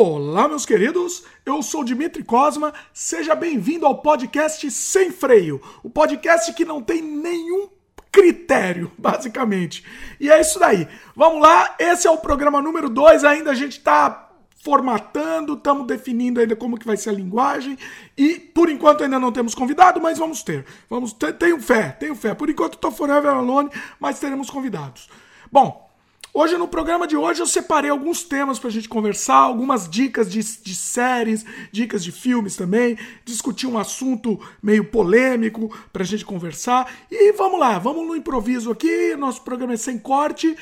Olá, meus queridos, eu sou Dimitri Cosma, seja bem-vindo ao podcast Sem Freio, o podcast que não tem nenhum critério, basicamente. E é isso daí. Vamos lá, esse é o programa número 2, ainda a gente tá formatando, estamos definindo ainda como que vai ser a linguagem e por enquanto ainda não temos convidado, mas vamos ter. Vamos ter, tenho fé, tenho fé. Por enquanto estou forever alone, mas teremos convidados. Bom, Hoje, no programa de hoje, eu separei alguns temas pra gente conversar, algumas dicas de, de séries, dicas de filmes também, discutir um assunto meio polêmico pra gente conversar. E vamos lá, vamos no improviso aqui, nosso programa é sem corte.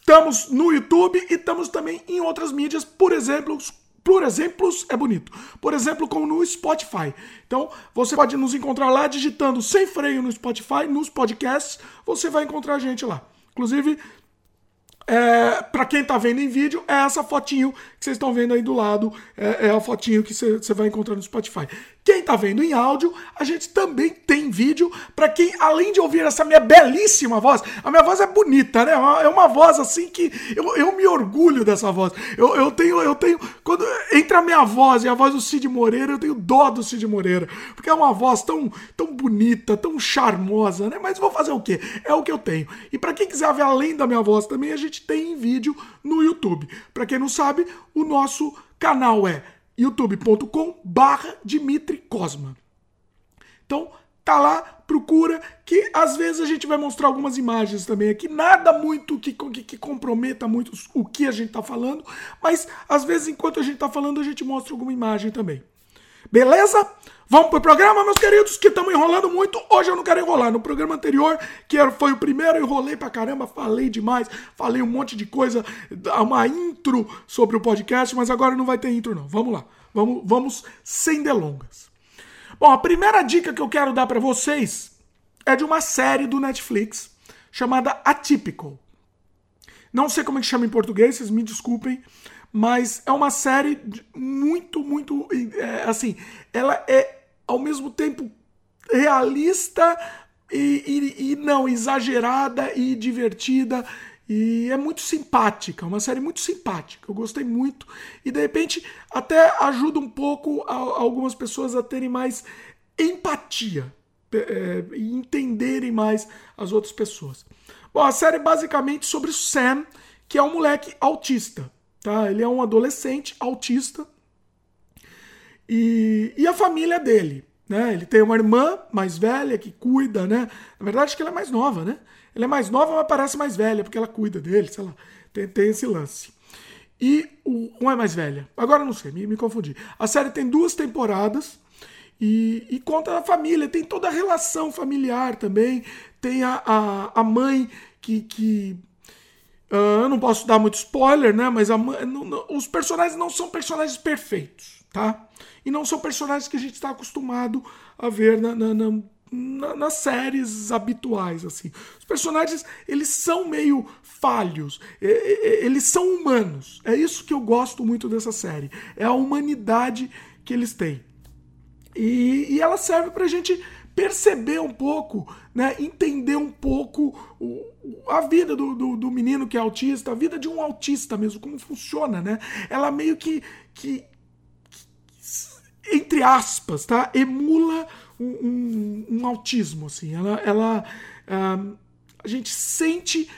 Estamos no YouTube e estamos também em outras mídias, por exemplo, por exemplos é bonito. Por exemplo, como no Spotify. Então, você pode nos encontrar lá digitando sem freio no Spotify, nos podcasts, você vai encontrar a gente lá. Inclusive, é, para quem tá vendo em vídeo, é essa fotinho que vocês estão vendo aí do lado, é, é a fotinho que você vai encontrar no Spotify. Quem tá vendo em áudio, a gente também tem vídeo para quem, além de ouvir essa minha belíssima voz, a minha voz é bonita, né? É uma voz assim que eu, eu me orgulho dessa voz. Eu, eu tenho, eu tenho, quando entre a minha voz e a voz do Cid Moreira, eu tenho dó do Cid Moreira, porque é uma voz tão, tão bonita, tão charmosa, né? Mas vou fazer o quê? É o que eu tenho. E para quem quiser ver além da minha voz também, a gente tem vídeo no YouTube. Para quem não sabe, o nosso canal é youtube.com barra Dimitri Cosma. Então, tá lá, procura, que às vezes a gente vai mostrar algumas imagens também aqui, nada muito que, que, que comprometa muito o que a gente tá falando, mas às vezes enquanto a gente tá falando a gente mostra alguma imagem também. Beleza? Vamos pro programa, meus queridos, que estamos enrolando muito. Hoje eu não quero enrolar. No programa anterior, que foi o primeiro, eu enrolei pra caramba, falei demais, falei um monte de coisa, uma intro sobre o podcast, mas agora não vai ter intro, não. Vamos lá. Vamos, vamos sem delongas. Bom, a primeira dica que eu quero dar para vocês é de uma série do Netflix chamada Atypical. Não sei como é que chama em português, vocês me desculpem, mas é uma série muito, muito. É, assim, ela é ao mesmo tempo realista e, e, e, não exagerada e divertida e é muito simpática, uma série muito simpática. Eu gostei muito e de repente até ajuda um pouco a, algumas pessoas a terem mais empatia é, e entenderem mais as outras pessoas. Bom, a série é basicamente sobre o Sam, que é um moleque autista, tá? Ele é um adolescente autista e, e a família dele. Né? Ele tem uma irmã mais velha que cuida, né? Na verdade, acho que ela é mais nova, né? Ela é mais nova, mas parece mais velha, porque ela cuida dele, sei lá. Tem, tem esse lance. E o, um é mais velha. Agora não sei, me, me confundi. A série tem duas temporadas e, e, conta a família, tem toda a relação familiar também. Tem a, a, a mãe que. que uh, eu não posso dar muito spoiler, né? Mas a, não, não, os personagens não são personagens perfeitos tá? E não são personagens que a gente está acostumado a ver na, na, na, nas séries habituais, assim. Os personagens, eles são meio falhos, eles são humanos. É isso que eu gosto muito dessa série. É a humanidade que eles têm. E, e ela serve pra gente perceber um pouco, né, entender um pouco a vida do, do, do, menino que é autista, a vida de um autista mesmo, como funciona, né? Ela meio que, que entre aspas, tá? Emula um, um, um autismo, assim. Ela, ela a gente sente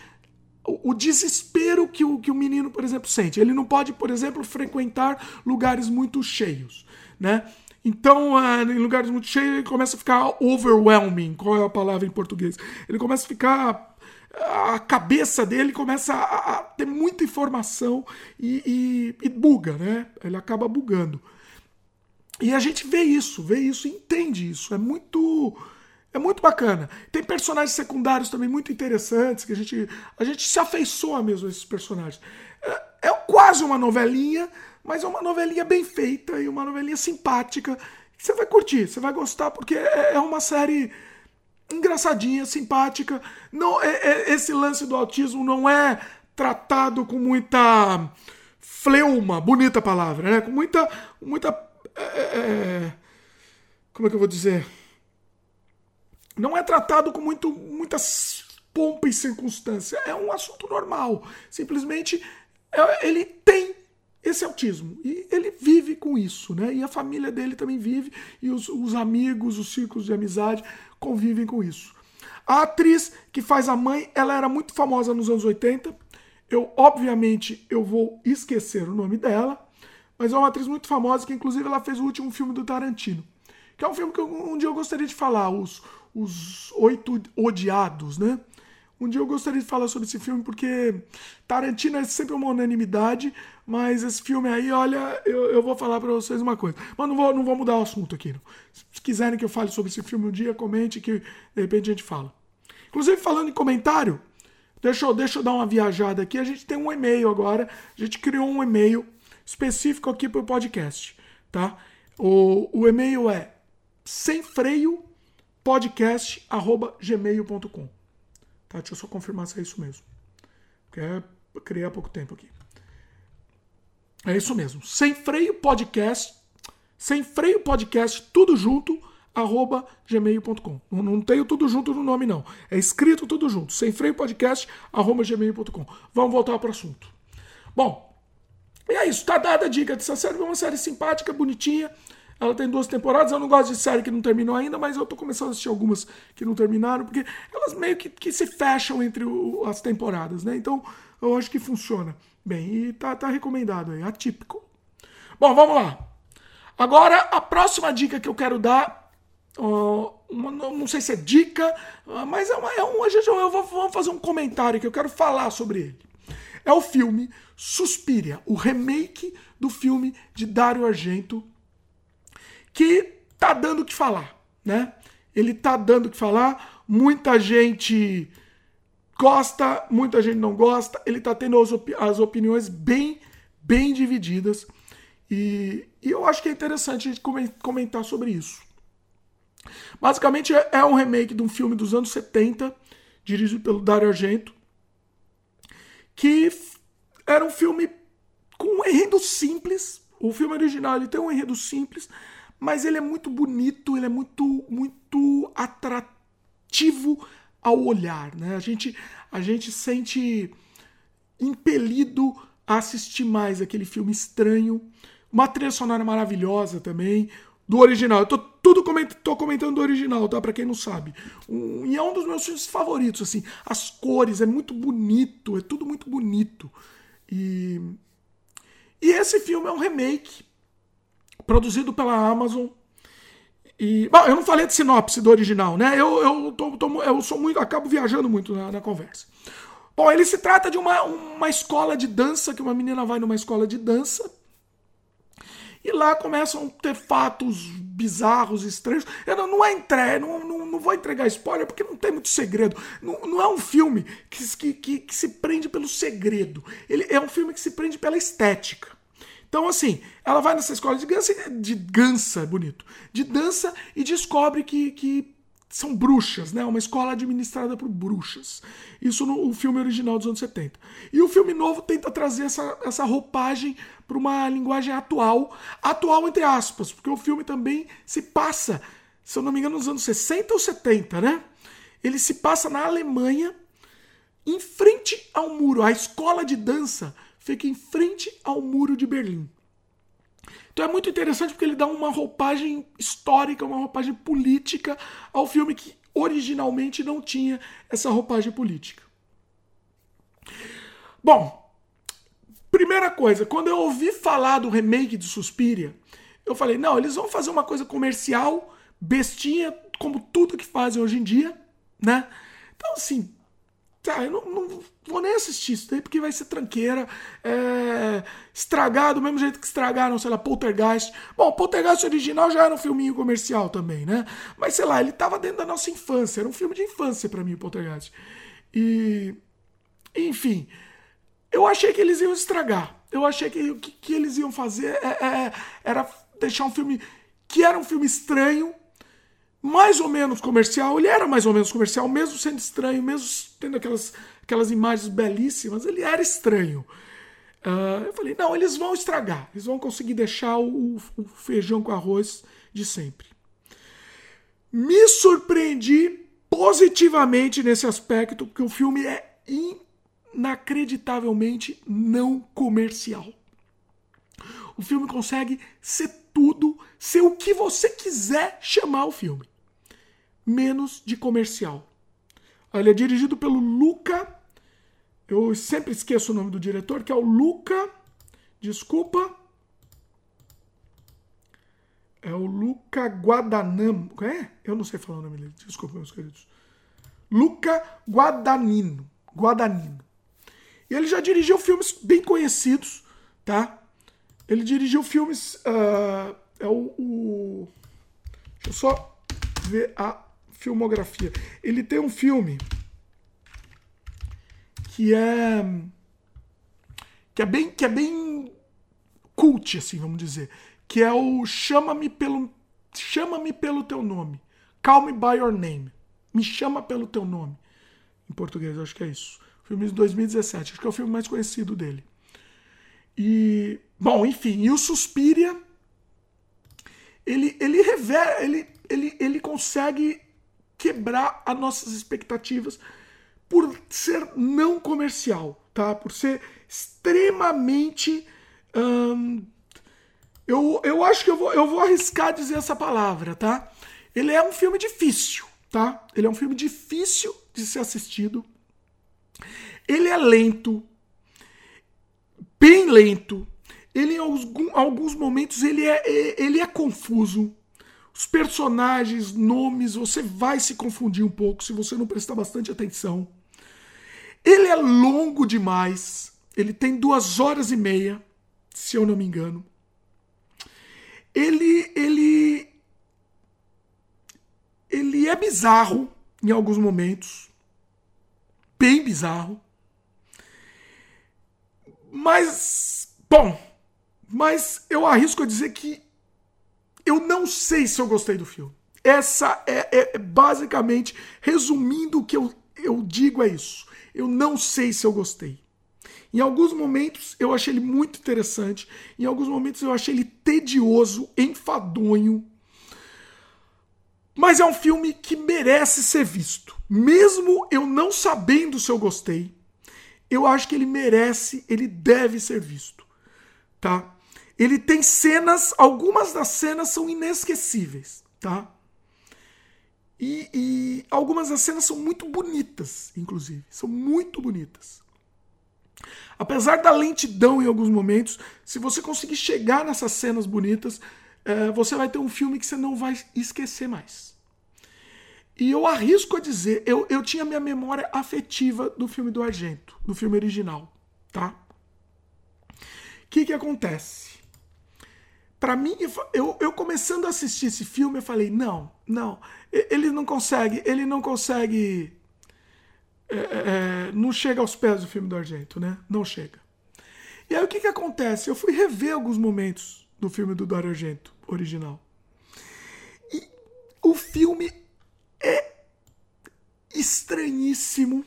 o desespero que o, que o menino, por exemplo, sente. Ele não pode, por exemplo, frequentar lugares muito cheios, né? Então, uh, em lugares muito cheios, ele começa a ficar overwhelming. Qual é a palavra em português? Ele começa a ficar. A cabeça dele começa a, a ter muita informação e, e, e buga, né? Ele acaba bugando. E a gente vê isso, vê isso, entende isso. É muito é muito bacana. Tem personagens secundários também muito interessantes que a gente a gente se afeiçoa mesmo a esses personagens. É, é quase uma novelinha, mas é uma novelinha bem feita e uma novelinha simpática. Que você vai curtir, você vai gostar porque é, é uma série engraçadinha, simpática. Não é, é, esse lance do autismo não é tratado com muita fleuma, bonita palavra, né? Com muita muita é, é, é, como é que eu vou dizer? Não é tratado com muito, muitas pompas e circunstâncias. É um assunto normal. Simplesmente ele tem esse autismo. E ele vive com isso, né? E a família dele também vive, e os, os amigos, os círculos de amizade convivem com isso. A atriz que faz a mãe, ela era muito famosa nos anos 80. Eu, obviamente, eu vou esquecer o nome dela, mas é uma atriz muito famosa que, inclusive, ela fez o último filme do Tarantino. Que é um filme que eu, um dia eu gostaria de falar, os, os Oito Odiados, né? Um dia eu gostaria de falar sobre esse filme, porque Tarantino é sempre uma unanimidade, mas esse filme aí, olha, eu, eu vou falar para vocês uma coisa. Mas não vou, não vou mudar o assunto aqui. Não. Se quiserem que eu fale sobre esse filme um dia, comente que de repente a gente fala. Inclusive, falando em comentário, deixa eu, deixa eu dar uma viajada aqui. A gente tem um e-mail agora. A gente criou um e-mail específico aqui para o podcast. Tá? O, o e-mail é sem freio podcast.gmail.com. Tá? Deixa eu só confirmar se é isso mesmo. Porque é, criei há pouco tempo aqui. É isso mesmo. Sem freio podcast. Sem freio podcast, tudo junto, arroba gmail.com. Não, não tenho tudo junto no nome, não. É escrito tudo junto. Sem freio podcast, arroba gmail.com. Vamos voltar para o assunto. Bom, e é isso. Tá dada a dica dessa série. É uma série simpática, bonitinha. Ela tem duas temporadas. Eu não gosto de série que não terminou ainda, mas eu tô começando a assistir algumas que não terminaram, porque elas meio que, que se fecham entre o, as temporadas, né? Então eu acho que funciona bem. E tá, tá recomendado aí, atípico. Bom, vamos lá. Agora, a próxima dica que eu quero dar. Uma, não sei se é dica, uh, mas é, uma, é um. Eu vou, vou fazer um comentário que eu quero falar sobre ele. É o filme Suspiria, o remake do filme de Dario Argento, que tá dando o que falar, né? Ele tá dando o que falar, muita gente gosta, muita gente não gosta, ele tá tendo as, as opiniões bem, bem divididas. E, e, eu acho que é interessante a gente comentar sobre isso. Basicamente é, é um remake de um filme dos anos 70, dirigido pelo Dario Argento, que era um filme com um enredo simples. O filme original ele tem um enredo simples, mas ele é muito bonito, ele é muito, muito atrativo ao olhar, né? A gente, a gente sente impelido a assistir mais aquele filme estranho. Uma trilha sonora maravilhosa também, do original. Eu tô tudo tô comentando do original, tá? Pra quem não sabe. Um, e é um dos meus filmes favoritos, assim. As cores, é muito bonito, é tudo muito bonito. E, e esse filme é um remake produzido pela Amazon. E, bom, eu não falei de sinopse do original, né? Eu, eu, tô, tô, eu sou muito, acabo viajando muito na, na, conversa. Bom, ele se trata de uma, uma escola de dança, que uma menina vai numa escola de dança. E lá começam a ter fatos bizarros, estranhos. Eu não, não é entre, não, não, não vou entregar spoiler porque não tem muito segredo. Não, não é um filme que, que, que se prende pelo segredo. Ele é um filme que se prende pela estética. Então, assim, ela vai nessa escola de dança, de dança, bonito, de dança e descobre que, que são bruxas, né? Uma escola administrada por bruxas. Isso no filme original dos anos 70. E o filme novo tenta trazer essa, essa roupagem para uma linguagem atual, atual entre aspas, porque o filme também se passa, se eu não me engano, nos anos 60 ou 70, né? Ele se passa na Alemanha, em frente ao muro. A escola de dança fica em frente ao muro de Berlim. Então é muito interessante porque ele dá uma roupagem histórica, uma roupagem política ao filme que originalmente não tinha essa roupagem política. Bom, primeira coisa, quando eu ouvi falar do remake de Suspiria, eu falei, não, eles vão fazer uma coisa comercial, bestinha, como tudo que fazem hoje em dia, né? Então, assim, Tá, eu não, não, vou nem assistir isso daí porque vai ser tranqueira. É, estragar do mesmo jeito que estragaram, sei lá, Poltergeist. Bom, Poltergeist original já era um filminho comercial também, né? Mas sei lá, ele tava dentro da nossa infância. Era um filme de infância para mim, o Poltergeist. E. Enfim. Eu achei que eles iam estragar. Eu achei que o que, que, eles iam fazer é, é, era deixar um filme que era um filme estranho mais ou menos comercial, ele era mais ou menos comercial, mesmo sendo estranho, mesmo tendo aquelas, aquelas imagens belíssimas, ele era estranho. Uh, eu falei, não, eles vão estragar, eles vão conseguir deixar o, o feijão com arroz de sempre. Me surpreendi positivamente nesse aspecto, porque o filme é inacreditavelmente não comercial. O filme consegue ser tudo, ser o que você quiser chamar o filme. Menos de comercial. Ele é dirigido pelo Luca. Eu sempre esqueço o nome do diretor, que é o Luca. Desculpa. É o Luca Guadagnino. É? Eu não sei falar o nome dele. Desculpa, meus queridos. Luca Guadagnino. Guadagnino. E ele já dirigiu filmes bem conhecidos, tá? Ele dirigiu filmes. Uh, é o, o. Deixa eu só ver a filmografia. Ele tem um filme que é. que é bem. que é bem cult, assim, vamos dizer que é o Chama-me pelo Chama-me pelo teu nome. Call me by your name. Me chama pelo teu nome. Em português, acho que é isso. Filme de 2017, acho que é o filme mais conhecido dele. E, bom, enfim, e o Suspiria ele ele revela, ele ele ele consegue quebrar as nossas expectativas por ser não comercial, tá? Por ser extremamente hum, eu, eu acho que eu vou, eu vou arriscar dizer essa palavra, tá? Ele é um filme difícil, tá? Ele é um filme difícil de ser assistido. Ele é lento, bem lento. Ele, em alguns, momentos, ele é, ele é confuso. Os personagens, nomes, você vai se confundir um pouco se você não prestar bastante atenção. Ele é longo demais. Ele tem duas horas e meia, se eu não me engano ele, ele, ele é bizarro em alguns momentos, bem bizarro. Mas, bom, mas eu arrisco a dizer que eu não sei se eu gostei do filme. Essa é, é basicamente, resumindo o que eu, eu digo é isso. Eu não sei se eu gostei. Em alguns momentos eu achei ele muito interessante, em alguns momentos eu achei ele tedioso, enfadonho. Mas é um filme que merece ser visto. Mesmo eu não sabendo se eu gostei, eu acho que ele merece, ele deve ser visto. Tá? Ele tem cenas, algumas das cenas são inesquecíveis, tá? E, e algumas das cenas são muito bonitas, inclusive. São muito bonitas. Apesar da lentidão em alguns momentos, se você conseguir chegar nessas cenas bonitas, é, você vai ter um filme que você não vai esquecer mais. E eu arrisco a dizer, eu, eu tinha minha memória afetiva do filme do Argento, do filme original, tá? O que que acontece? Para mim, eu, eu começando a assistir esse filme, eu falei, não, não, ele não consegue, ele não consegue é, é, é, não chega aos pés do filme do Argento, né? Não chega. E aí o que, que acontece? Eu fui rever alguns momentos do filme do Dario Argento original. E o filme é estranhíssimo.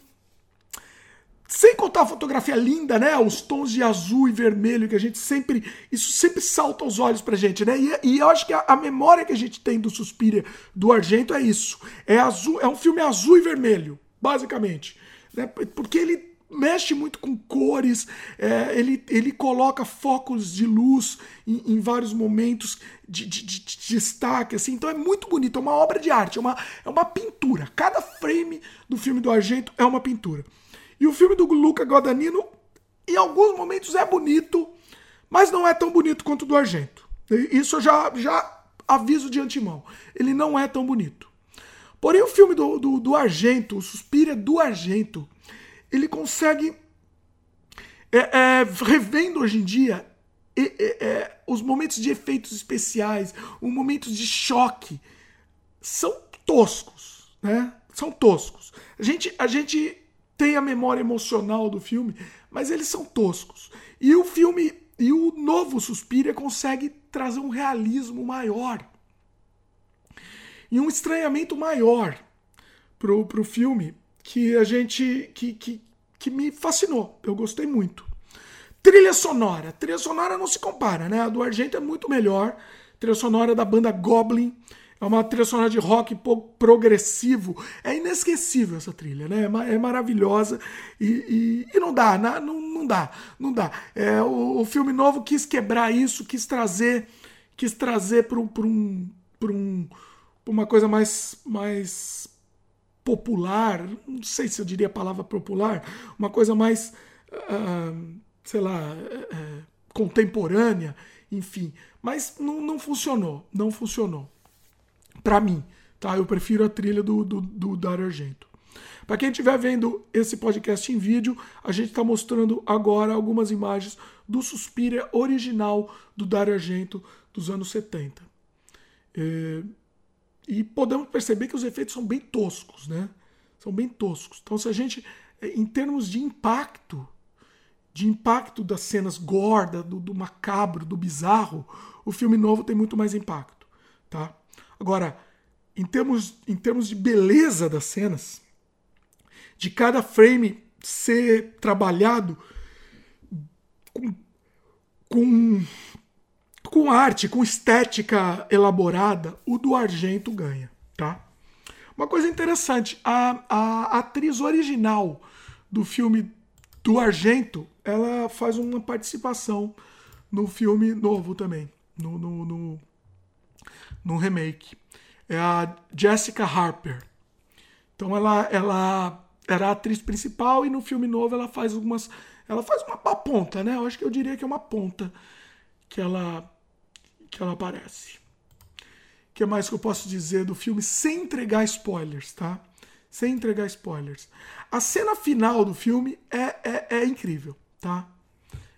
Sem contar a fotografia linda, né? Os tons de azul e vermelho que a gente sempre. Isso sempre salta aos olhos pra gente, né? E, e eu acho que a, a, memória que a gente tem do Suspiria do Argento é isso. É, azul, é um filme azul e vermelho basicamente. Né? Porque ele mexe muito com cores, é, ele, ele coloca focos de luz em, em vários momentos de, de, de, de, destaque, assim, então é muito bonito, é uma obra de arte, é uma, é uma pintura. Cada frame do filme do Argento é uma pintura. E o filme do Luca Guadagnino, em alguns momentos é bonito, mas não é tão bonito quanto o do Argento. Isso eu já, já aviso de antemão. Ele não é tão bonito. Porém, o filme do, do, do Argento, o Suspira do Argento, ele consegue, é, é, revendo hoje em dia, é, os momentos de efeitos especiais, os momentos de choque, são toscos, né? São toscos. A gente, a gente tem a memória emocional do filme, mas eles são toscos. E o filme, e o novo Suspira consegue trazer um realismo maior e um estranhamento maior pro, pro filme que a gente. que, que, que me fascinou. Eu gostei muito. Trilha sonora. Trilha sonora não se compara, né? A do Argento é muito melhor. Trilha sonora da banda Goblin. É uma trilha sonora de rock progressivo. É inesquecível essa trilha, né? É, é maravilhosa. E, e, e não dá, não, não dá, não dá. É, o, o filme novo quis quebrar isso, quis trazer, quis trazer para um, um, um, uma coisa mais, mais popular, não sei se eu diria a palavra popular, uma coisa mais, uh, sei lá, uh, contemporânea, enfim. Mas não, não funcionou, não funcionou. Para mim, tá? Eu prefiro a trilha do, do, do Dario Argento. Para quem estiver vendo esse podcast em vídeo, a gente está mostrando agora algumas imagens do Suspiria original do Dario Argento dos anos 70. É, e podemos perceber que os efeitos são bem toscos, né? São bem toscos. Então, se a gente, é, em termos de impacto, de impacto das cenas gorda, do, do macabro, do bizarro, o filme novo tem muito mais impacto, tá? Agora, em termos, em termos de beleza das cenas, de cada frame ser trabalhado com, com, com arte, com estética elaborada, o do Argento ganha, tá? Uma coisa interessante, a, a atriz original do filme do Argento, ela faz uma participação no filme novo também, no, no, no, no remake. É a Jessica Harper. Então ela, ela era a atriz principal e no filme novo ela faz algumas. Ela faz uma, uma ponta, né? Eu acho que eu diria que é uma ponta que ela, que ela aparece. O que mais que eu posso dizer do filme sem entregar spoilers, tá? Sem entregar spoilers. A cena final do filme é, é, é incrível, tá?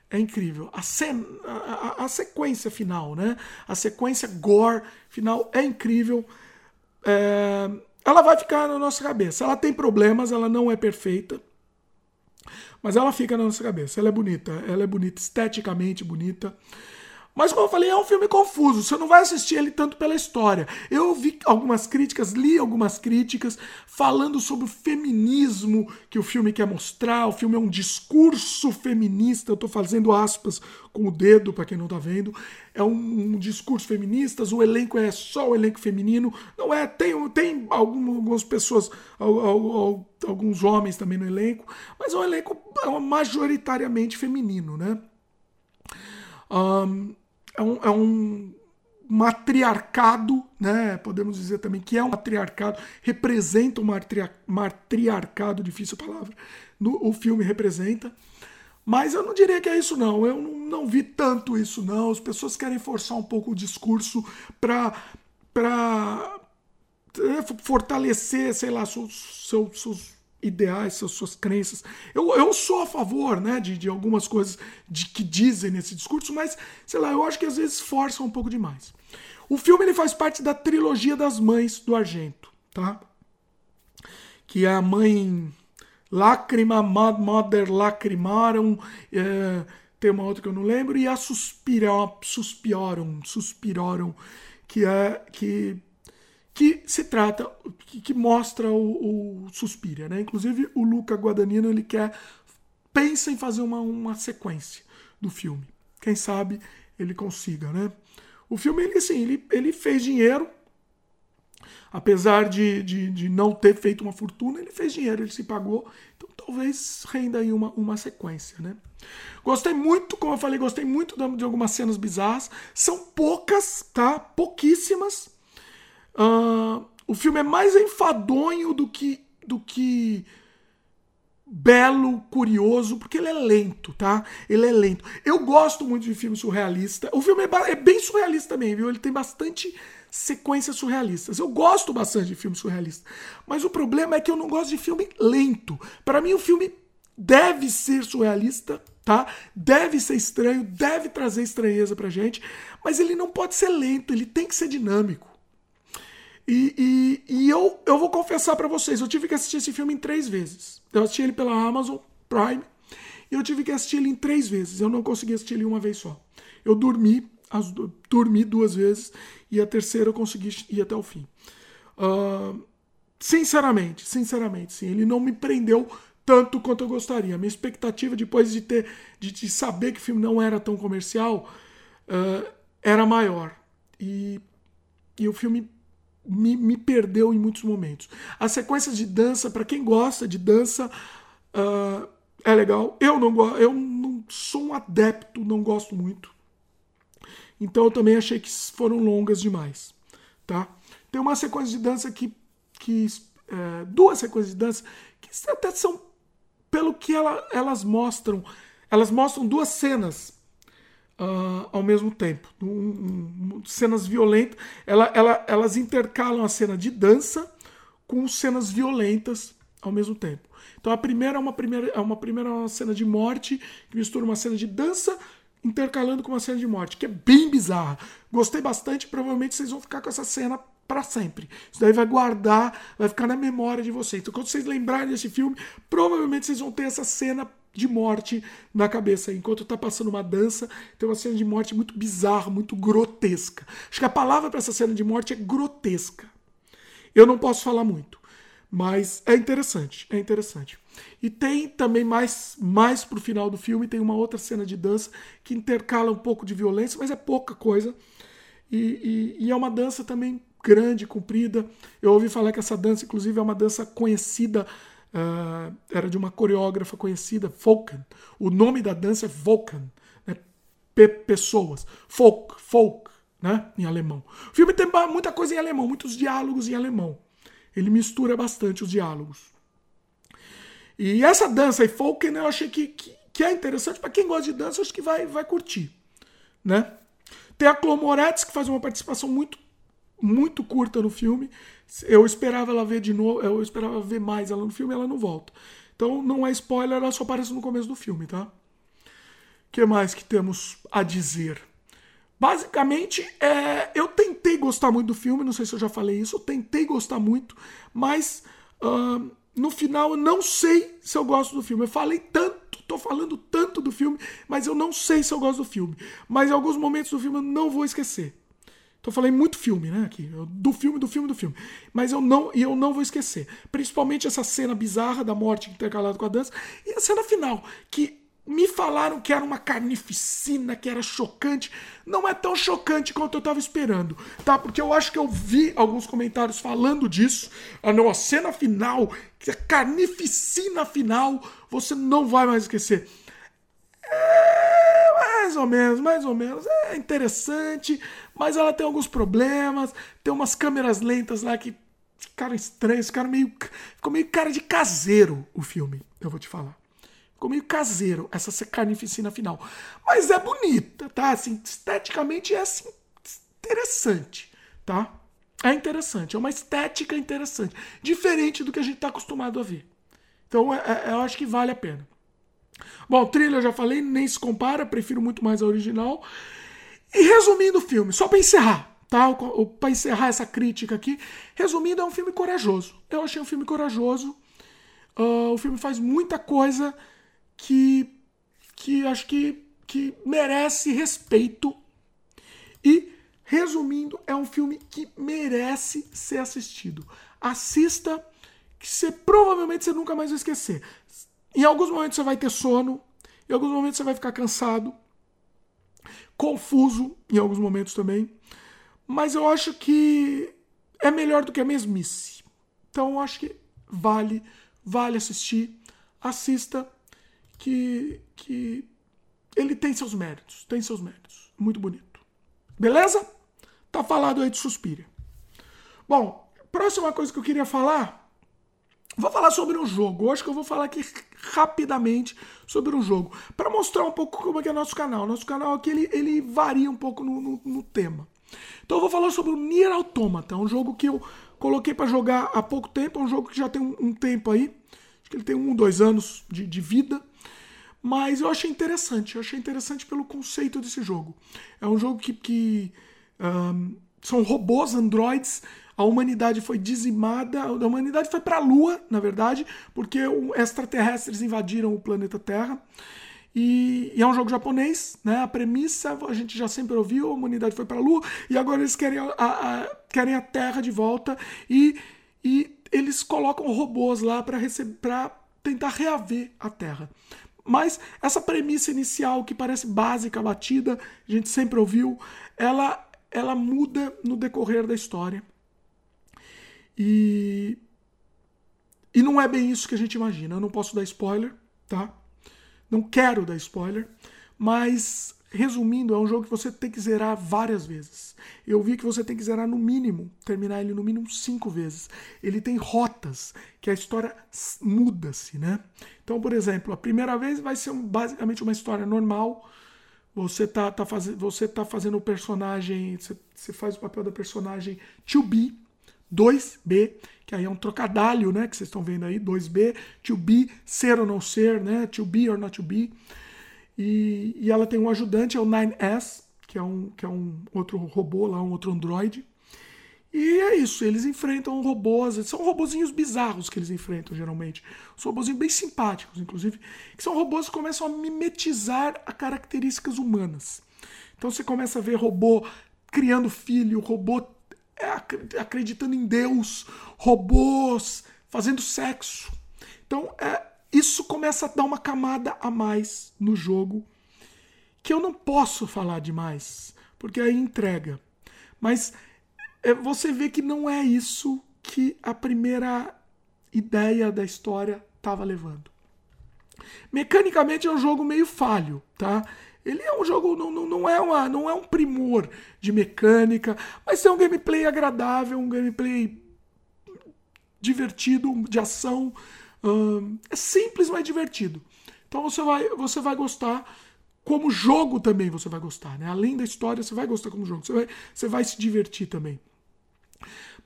É incrível. A, cena, a, a, sequência final, né? A sequência gore final é incrível. É, ela vai ficar na nossa cabeça. Ela tem problemas, ela não é perfeita. Mas ela fica na nossa cabeça. Ela é bonita. Ela é bonita, esteticamente bonita. Mas, como eu falei, é um filme confuso. Você não vai assistir ele tanto pela história. Eu vi algumas críticas, li algumas críticas falando sobre o feminismo que o filme quer mostrar. O filme é um discurso feminista. Eu estou fazendo aspas com o dedo, para quem não está vendo. É um, um, discurso feminista. O elenco é só o elenco feminino. Não é. Tem, tem algumas pessoas, alguns homens também no elenco. Mas é um elenco majoritariamente feminino, né? Um, é um, é um matriarcado, né? Podemos dizer também que é um matriarcado, representa um matriarcado, difícil palavra, no, o filme representa. Mas eu não diria que é isso, não. Eu não, não vi tanto isso, não. As pessoas querem forçar um pouco o discurso para é, fortalecer, sei lá, seus, seus, seus ideais, suas, suas crenças. Eu, eu sou a favor né, de, de algumas coisas de, que dizem nesse discurso, mas, sei lá, eu acho que às vezes forçam um pouco demais. O filme ele faz parte da trilogia das mães do Argento, tá? Que é a mãe Lágrima, Mother Lacrimaram, é, tem uma outra que eu não lembro, e a Suspirão, Suspiroram, Suspiroram, que é que que se trata, que, que mostra o, o Suspiria, né? Inclusive o Luca Guadagnino ele quer pensa em fazer uma, uma sequência do filme. Quem sabe ele consiga, né? O filme ele assim, ele, ele fez dinheiro, apesar de, de, de, não ter feito uma fortuna, ele fez dinheiro, ele se pagou. Então talvez renda aí uma, uma sequência, né? Gostei muito, como eu falei, gostei muito de algumas cenas bizarras. São poucas, tá? Pouquíssimas. Uh, o filme é mais enfadonho do que, do que belo, curioso, porque ele é lento, tá? Ele é lento. Eu gosto muito de filme surrealista. O filme é, é bem surrealista também, viu? Ele tem bastante sequências surrealistas. Eu gosto bastante de filme surrealista. Mas o problema é que eu não gosto de filme lento. Para mim, o filme deve ser surrealista, tá? Deve ser estranho, deve trazer estranheza pra gente, mas ele não pode ser lento, ele tem que ser dinâmico. E, e, e eu, eu vou confessar para vocês, eu tive que assistir esse filme em três vezes. Eu assisti ele pela Amazon Prime e eu tive que assistir ele em três vezes. Eu não consegui assistir ele uma vez só. Eu dormi, as, dormi duas vezes e a terceira eu consegui ir até o fim. Uh, sinceramente, sinceramente, sim, ele não me prendeu tanto quanto eu gostaria. Minha expectativa depois de ter de, de saber que o filme não era tão comercial uh, era maior. E, e o filme me, me perdeu em muitos momentos. As sequências de dança, para quem gosta de dança, uh, é legal. Eu não, eu não sou um adepto, não gosto muito. Então eu também achei que foram longas demais, tá? Tem uma sequência de dança que, que é, duas sequências de dança que até são pelo que ela, elas mostram, elas mostram duas cenas uh, ao mesmo tempo, um, um, cenas violentas. Ela, ela, elas intercalam a cena de dança com cenas violentas ao mesmo tempo. Então a primeira é uma primeira é uma primeira uma cena de morte que mistura uma cena de dança intercalando com uma cena de morte, que é bem bizarra. Gostei bastante, provavelmente vocês vão ficar com essa cena para sempre. Isso daí vai guardar, vai ficar na memória de vocês. Então, quando vocês lembrarem desse filme, provavelmente vocês vão ter essa cena de morte na cabeça. Enquanto tá passando uma dança, tem uma cena de morte muito bizarra, muito grotesca. Acho que a palavra para essa cena de morte é grotesca. Eu não posso falar muito, mas é interessante, é interessante. E tem também mais mais pro final do filme tem uma outra cena de dança que intercala um pouco de violência, mas é pouca coisa. E, e, e é uma dança também grande, comprida. Eu ouvi falar que essa dança, inclusive, é uma dança conhecida, uh, era de uma coreógrafa conhecida, Volkan. O nome da dança é Volkan, né? pessoas. Folk, folk, né? Em alemão. O filme tem muita coisa em alemão, muitos diálogos em alemão. Ele mistura bastante os diálogos. E essa dança aí, Folken, eu achei que, que, que é interessante. Para quem gosta de dança, acho que vai, vai curtir. Né? Tem a Chloe que faz uma participação muito muito curta no filme. Eu esperava ela ver de novo, eu esperava ver mais ela no filme, ela não volta. Então não é spoiler, ela só aparece no começo do filme, tá? O que mais que temos a dizer? Basicamente, é, eu tentei gostar muito do filme, não sei se eu já falei isso, eu tentei gostar muito, mas uh, no final eu não sei se eu gosto do filme. Eu falei tanto, tô falando tanto do filme, mas eu não sei se eu gosto do filme. Mas em alguns momentos do filme eu não vou esquecer. Tô falando muito filme, né? Aqui, do filme, do filme, do filme. Mas eu não, e eu não vou esquecer. Principalmente essa cena bizarra da morte intercalada com a dança e a cena final, que me falaram que era uma carnificina, que era chocante. Não é tão chocante quanto eu tava esperando, tá? Porque eu acho que eu vi alguns comentários falando disso. Ah, não, a cena final, a carnificina final, você não vai mais esquecer. É, mais ou menos, mais ou menos. É interessante, mas ela tem alguns problemas, tem umas câmeras lentas lá que ficaram estranhas, ficaram meio. Ficou meio cara de caseiro o filme, eu vou te falar. Ficou meio caseiro essa carnificina final. Mas é bonita, tá? Assim, esteticamente é assim, interessante, tá? É interessante, é uma estética interessante. Diferente do que a gente está acostumado a ver. Então é, é, eu acho que vale a pena. Bom, trilha eu já falei, nem se compara, prefiro muito mais a original. E resumindo o filme, só para encerrar, tá? Para encerrar essa crítica aqui, resumindo, é um filme corajoso. Eu achei um filme corajoso. Uh, o filme faz muita coisa que, que acho que, que merece respeito. E, resumindo, é um filme que merece ser assistido. Assista, que você provavelmente você nunca mais vai esquecer. Em alguns momentos você vai ter sono, em alguns momentos você vai ficar cansado, confuso em alguns momentos também. Mas eu acho que é melhor do que a mesmice. Então eu acho que vale, vale assistir. Assista que, que ele tem seus méritos, tem seus méritos. Muito bonito. Beleza? Tá falado aí de Suspira. Bom, próxima coisa que eu queria falar Vou falar sobre um jogo. Hoje que eu vou falar aqui rapidamente sobre um jogo. Para mostrar um pouco como é que é nosso canal. Nosso canal aqui ele, ele varia um pouco no, no, no tema. Então eu vou falar sobre o Nier Automata. Um jogo que eu coloquei para jogar há pouco tempo. É um jogo que já tem um, um, tempo aí. Acho que ele tem um, dois anos de, de vida. Mas eu achei interessante. Eu achei interessante pelo conceito desse jogo. É um jogo que, que um, são robôs, androids a humanidade foi dizimada, a humanidade foi para a Lua, na verdade, porque extraterrestres invadiram o planeta Terra. E, e, é um jogo japonês, né? A premissa a gente já sempre ouviu, a humanidade foi para a Lua e agora eles querem a, a, querem a Terra de volta e, e eles colocam robôs lá para tentar reaver a Terra. Mas essa premissa inicial que parece básica, batida, a gente sempre ouviu, ela ela muda no decorrer da história. E. E não é bem isso que a gente imagina. Eu não posso dar spoiler, tá? Não quero dar spoiler, mas resumindo, é um jogo que você tem que zerar várias vezes. Eu vi que você tem que zerar no mínimo, terminar ele no mínimo cinco vezes. Ele tem rotas, que a história muda-se, né? Então, por exemplo, a primeira vez vai ser basicamente uma história normal. Você tá, tá, faz, você tá fazendo o personagem, você, você faz o papel da personagem to be, 2B, que aí é um trocadilho, né? Que vocês estão vendo aí, 2B, to be, ser ou não ser, né? To be or not to be. E, e ela tem um ajudante, é o 9S, que é um, que é um outro robô lá, um outro androide. E é isso, eles enfrentam robôs, são robozinhos bizarros que eles enfrentam geralmente. São robozinhos bem simpáticos, inclusive, que são robôs que começam a mimetizar a características humanas. Então você começa a ver robô criando filho, robô é, acreditando em Deus, robôs fazendo sexo. Então é, isso começa a dar uma camada a mais no jogo que eu não posso falar demais, porque aí entrega. Mas é, você vê que não é isso que a primeira ideia da história estava levando. Mecanicamente é um jogo meio falho, tá? Ele é um jogo, não, não, não, é uma, não é um primor de mecânica, mas é um gameplay agradável, um gameplay divertido, de ação. É simples, mas divertido. Então você vai, você vai gostar. Como jogo também você vai gostar, né? Além da história, você vai gostar como jogo. Você vai, você vai se divertir também.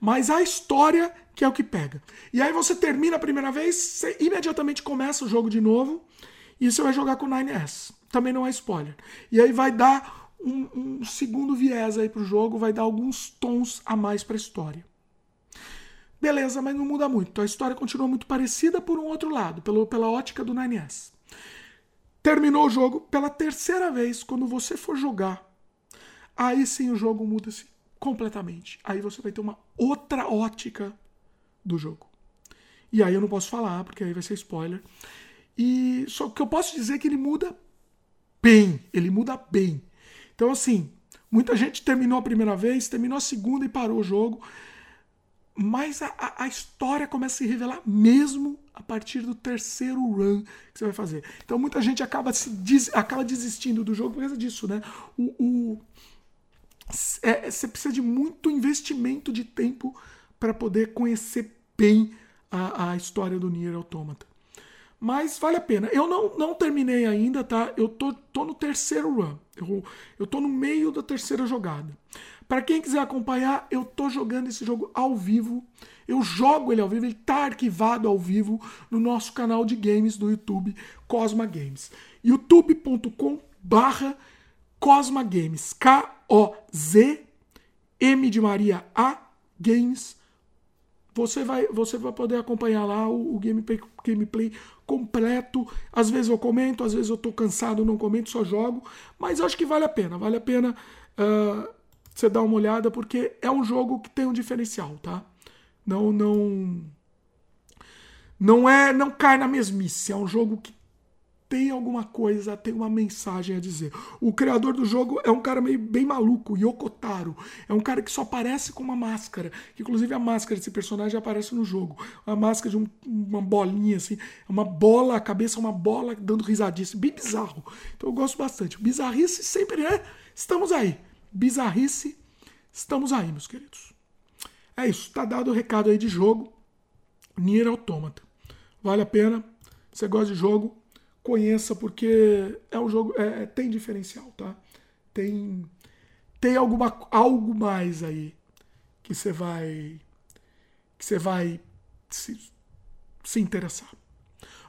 Mas a história que é o que pega. E aí você termina a primeira vez, você imediatamente começa o jogo de novo e você vai jogar com o 9S também não é spoiler. E aí vai dar um, um segundo viés aí pro jogo, vai dar alguns tons a mais para a história. Beleza, mas não muda muito. A história continua muito parecida por um outro lado, pelo, pela ótica do 9S. Terminou o jogo pela terceira vez, quando você for jogar, aí sim o jogo muda-se completamente. Aí você vai ter uma outra ótica do jogo. E aí eu não posso falar, porque aí vai ser spoiler. E só que eu posso dizer é que ele muda bem, ele muda bem. Então, assim, muita gente terminou a primeira vez, terminou a segunda e parou o jogo. Mas a, a, história começa a se revelar mesmo a partir do terceiro run que você vai fazer. Então muita gente acaba, se des, acaba desistindo do jogo por causa disso, né? O, o é, você precisa de muito investimento de tempo para poder conhecer bem a, a história do Nier Automata. Mas vale a pena. Eu não, não terminei ainda, tá? Eu tô, tô no terceiro run. Eu, eu tô no meio da terceira jogada. Para quem quiser acompanhar, eu tô jogando esse jogo ao vivo. Eu jogo ele ao vivo, ele tá arquivado ao vivo no nosso canal de games do YouTube, Cosma Games. youtube.com barra Cosma Games. K-O-Z M de Maria A Games você vai, você vai poder acompanhar lá o, o gameplay, gameplay completo. Às vezes eu comento, às vezes eu tô cansado, não comento, só jogo. Mas acho que vale a pena. Vale a pena uh, você dar uma olhada, porque é um jogo que tem um diferencial, tá? Não, não. Não é. Não cai na mesmice. É um jogo que tem alguma coisa, tem uma mensagem a dizer. O criador do jogo é um cara meio bem maluco, Yokotaro. É um cara que só aparece com uma máscara. Que, inclusive a máscara desse personagem aparece no jogo. Uma máscara de um, uma bolinha assim, uma bola, a cabeça uma bola dando risadice. Bem bizarro. Então eu gosto bastante. Bizarrice sempre é. Estamos aí. Bizarrice, estamos aí, meus queridos. É isso. Tá dado o recado aí de jogo. Nier Automata. Vale a pena. Você gosta de jogo? Conheça porque é um jogo é, é, tem diferencial, tá? Tem tem alguma algo mais aí que você vai que você vai se, se interessar.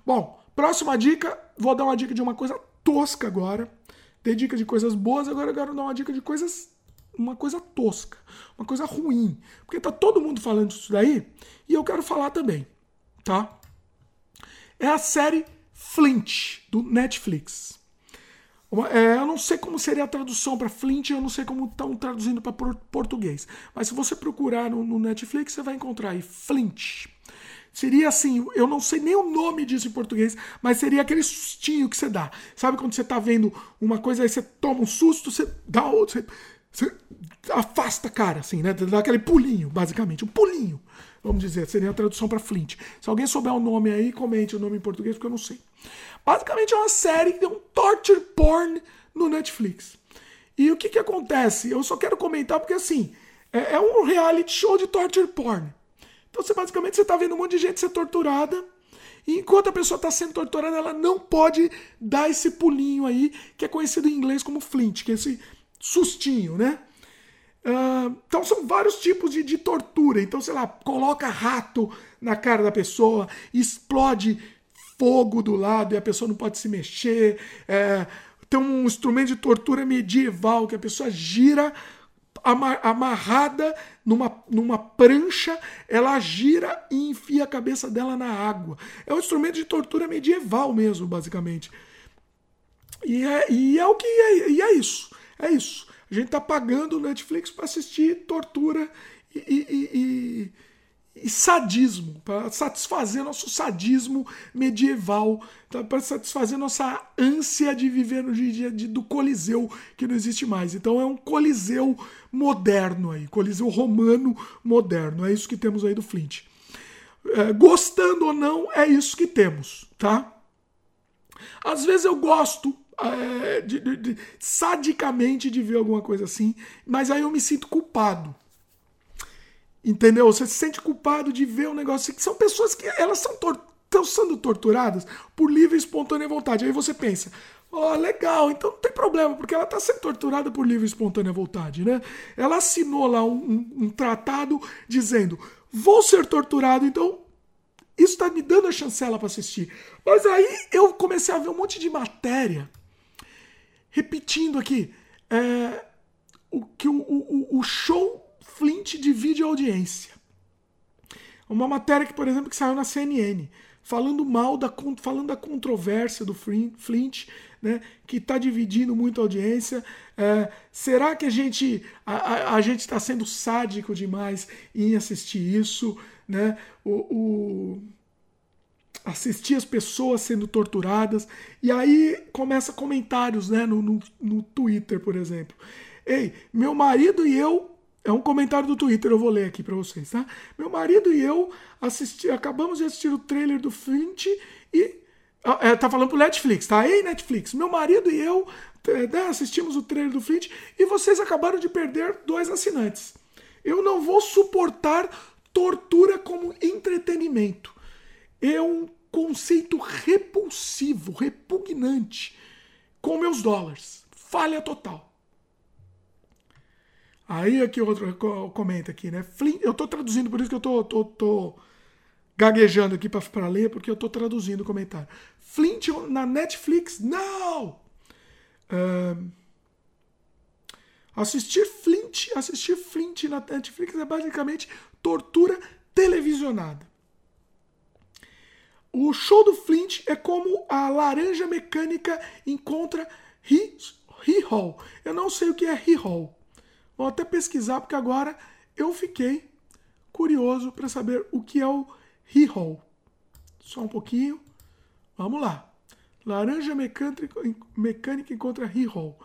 Bom, próxima dica, vou dar uma dica de uma coisa tosca agora. Dei dica de coisas boas, agora eu quero dar uma dica de coisas uma coisa tosca, uma coisa ruim, porque tá todo mundo falando disso daí e eu quero falar também, tá? É a série Flint, do Netflix. É, eu não sei como seria a tradução para Flint, eu não sei como estão traduzindo para português. Mas se você procurar no, no, Netflix, você vai encontrar aí Flint. Seria assim, eu não sei nem o nome disso em português, mas seria aquele sustinho que você dá. Sabe quando você está vendo uma coisa, aí você toma um susto, você dá outro, você, você afasta a cara, assim, né? Dá aquele pulinho, basicamente, um pulinho. Vamos dizer, seria a tradução para Flint. Se alguém souber o nome aí, comente o nome em português, porque eu não sei. Basicamente é uma série que um torture porn no Netflix. E o que, que acontece? Eu só quero comentar porque assim, é, é um reality show de torture porn. Então você basicamente você tá vendo um monte de gente ser torturada. E enquanto a pessoa está sendo torturada, ela não pode dar esse pulinho aí, que é conhecido em inglês como flint, que é esse sustinho, né? Uh, então são vários tipos de, de, tortura. Então, sei lá, coloca rato na cara da pessoa, explode fogo do lado e a pessoa não pode se mexer. É, tem um instrumento de tortura medieval que a pessoa gira amarrada numa, numa prancha, ela gira e enfia a cabeça dela na água. É um instrumento de tortura medieval mesmo, basicamente. E é, e é o que é, e é isso. É isso. A gente tá pagando o Netflix para assistir tortura e, e, e, e sadismo, para satisfazer nosso sadismo medieval, tá? para satisfazer nossa ânsia de viver no dia do Coliseu, que não existe mais. Então é um Coliseu moderno aí, Coliseu romano moderno. É isso que temos aí do Flint. É, gostando ou não, é isso que temos, tá? Às vezes eu gosto é, de, de, de, sadicamente de ver alguma coisa assim, mas aí eu me sinto culpado. Entendeu? Você se sente culpado de ver um negócio assim, que são pessoas que elas são estão sendo torturadas por livre e espontânea vontade. Aí você pensa, ó, oh, legal, então não tem problema, porque ela está sendo torturada por livre e espontânea vontade, né? Ela assinou lá um, um, um tratado dizendo, vou ser torturado, então isso está me dando a chancela para assistir. Mas aí eu comecei a ver um monte de matéria repetindo aqui, é, o que o, o, o show Flint divide a audiência. Uma matéria que, por exemplo, que saiu na CNN, falando mal da, falando da controvérsia do Flint, né, que está dividindo muito a audiência. É, será que a gente a, a, a gente está sendo sádico demais em assistir isso, né? O, o, assistir as pessoas sendo torturadas. E aí começa comentários né, no, no, no Twitter, por exemplo. Ei, meu marido e eu é um comentário do Twitter, eu vou ler aqui para vocês, tá? Meu marido e eu assisti, acabamos de assistir o trailer do Flint e. É, tá falando pro Netflix, tá? Ei, Netflix, meu marido e eu é, né, assistimos o trailer do Flint e vocês acabaram de perder dois assinantes. Eu não vou suportar tortura como entretenimento é um conceito repulsivo, repugnante com meus dólares. Falha total. Aí aqui outro comenta aqui, né? Flint, eu tô traduzindo, por isso que eu tô, tô, tô gaguejando aqui para ler, porque eu tô traduzindo o comentário. Flint na Netflix? Não! Assistir Flint, assistir Flint na Netflix é basicamente tortura televisionada. O show do Flint é como a laranja mecânica encontra He-Hall. Eu não sei o que é He-Hall. Vou até pesquisar porque agora eu fiquei curioso para saber o que é o He-Hall. Só um pouquinho. Vamos lá. Laranja Mecânica encontra He-Hall.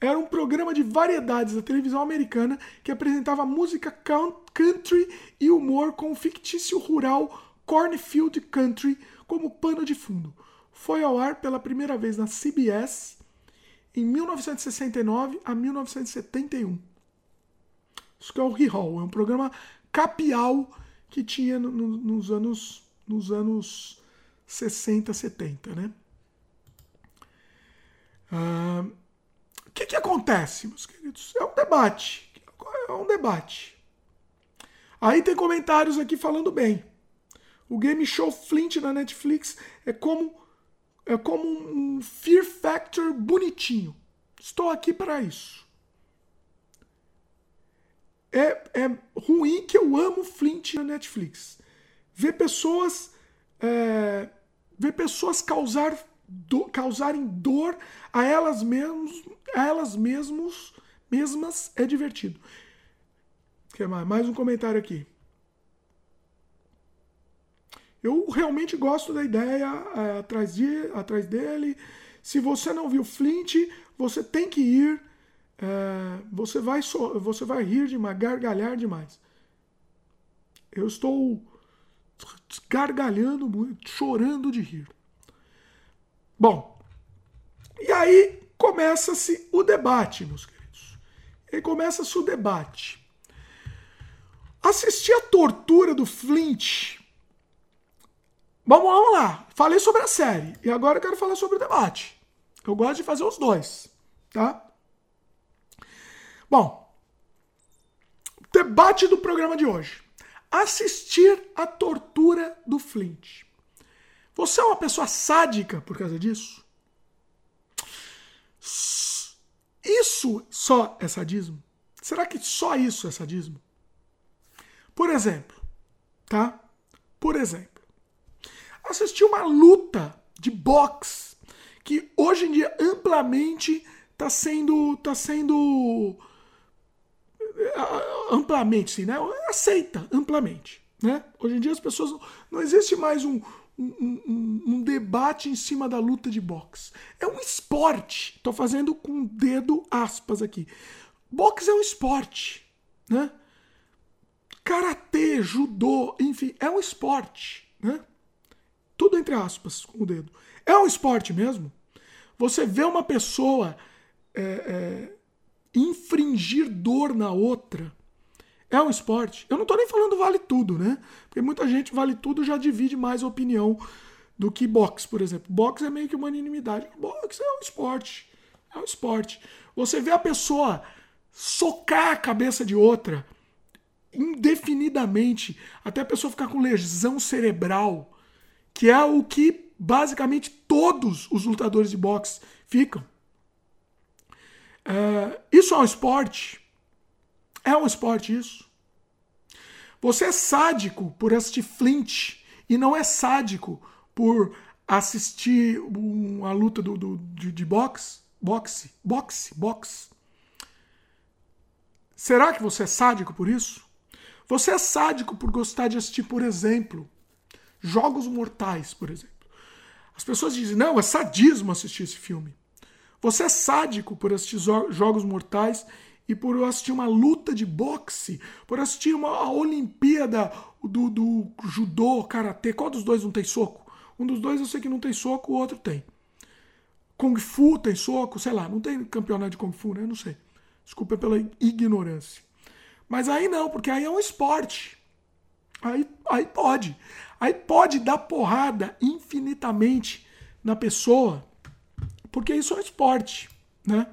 Era um programa de variedades da televisão americana que apresentava música country e humor com o fictício rural Cornfield Country como pano de fundo. Foi ao ar pela primeira vez na CBS em 1969 a 1971. Isso que é o Re-Hall, é um programa capial que tinha no, no, nos anos nos anos 60, 70, né? Ah, o que, que acontece, meus queridos? É um debate. É um debate. Aí tem comentários aqui falando bem. O game show Flint na Netflix é como é como um Fear Factor bonitinho. Estou aqui para isso. É, é ruim que eu amo Flint na Netflix. Ver pessoas é, ver pessoas causar do, causarem dor a elas mesmas, a elas mesmos, mesmas é divertido. Que mais? mais um comentário aqui. Eu realmente gosto da ideia é, atrás, de, atrás dele. Se você não viu Flint, você tem que ir. É, você, vai so, você vai rir demais, gargalhar demais. Eu estou gargalhando muito, chorando de rir. Bom, e aí começa-se o debate, meus queridos. E começa-se o debate. Assistir a tortura do Flint. Vamos, vamos lá. Falei sobre a série. E agora eu quero falar sobre o debate. Eu gosto de fazer os dois. Tá? Bom, debate do programa de hoje. Assistir a tortura do Flint. Você é uma pessoa sádica por causa disso? Isso só é sadismo? Será que só isso é sadismo? Por exemplo, tá? Por exemplo, assisti uma luta de boxe que hoje em dia amplamente está sendo tá sendo eh, amplamente, sim, né? Aceita amplamente, né? Hoje em dia as pessoas não, não existe mais um, um, um, um, debate em cima da luta de boxe. É um esporte. Estou fazendo com dedo aspas aqui. Boxe é um esporte, né? Karatê, judô, enfim, é um esporte, né? Tudo entre aspas, com o dedo. É um esporte mesmo. Você vê uma pessoa é, é, infringir dor na outra. É um esporte. Eu não estou nem falando vale tudo, né? Porque muita gente vale tudo já divide mais opinião do que boxe, por exemplo. Boxe é meio que uma unanimidade. Boxe é um esporte. É um esporte. Você vê a pessoa socar a cabeça de outra indefinidamente, até a pessoa ficar com lesão cerebral, que é o que basicamente todos os lutadores de boxe ficam. Uh, isso é um esporte? É um esporte isso? Você é sádico por assistir Flint e não é sádico por assistir uma luta do, do de, de boxe? Boxe, boxe, boxe. Será que você é sádico por isso? Você é sádico por gostar de assistir, por exemplo, Jogos Mortais, por exemplo. As pessoas dizem, não, é sadismo assistir esse filme. Você é sádico por assistir Jogos Mortais e por assistir uma luta de boxe, por assistir uma Olimpíada do, do judô, karatê. Qual dos dois não tem soco? Um dos dois eu sei que não tem soco, o outro tem. Kung Fu tem soco, sei lá, não tem campeonato de Kung Fu, né? Não sei. Desculpa pela ignorância. Mas aí não, porque aí é um esporte. Aí, aí pode. Aí pode dar porrada infinitamente na pessoa, porque isso é um esporte, né?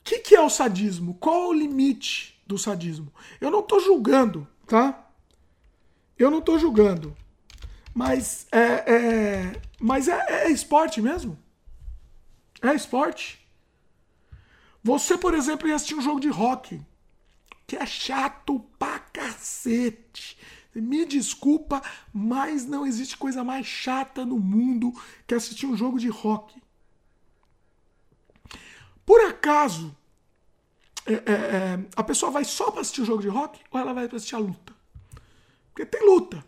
O que, que é o sadismo? Qual é o limite do sadismo? Eu não estou julgando, tá? Eu não estou julgando. Mas é, é mas é, é esporte mesmo? É esporte? Você, por exemplo, ia assistir um jogo de rock, que é chato pra cacete. Me desculpa, mas não existe coisa mais chata no mundo que assistir um jogo de rock. Por acaso, é, é, é, a pessoa vai só para assistir o jogo de rock ou ela vai para assistir a luta? Porque tem luta.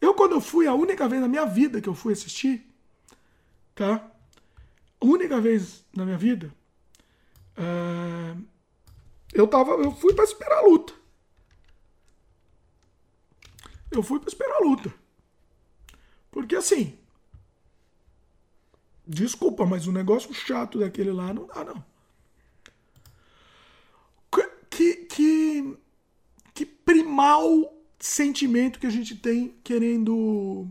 Eu, quando eu fui, a única vez na minha vida que eu fui assistir, tá? A única vez na minha vida, é, eu tava, eu fui para esperar a luta. Eu fui para esperar a luta. Porque assim, desculpa, mas o negócio chato daquele lá não dá não. Que que que primal sentimento que a gente tem querendo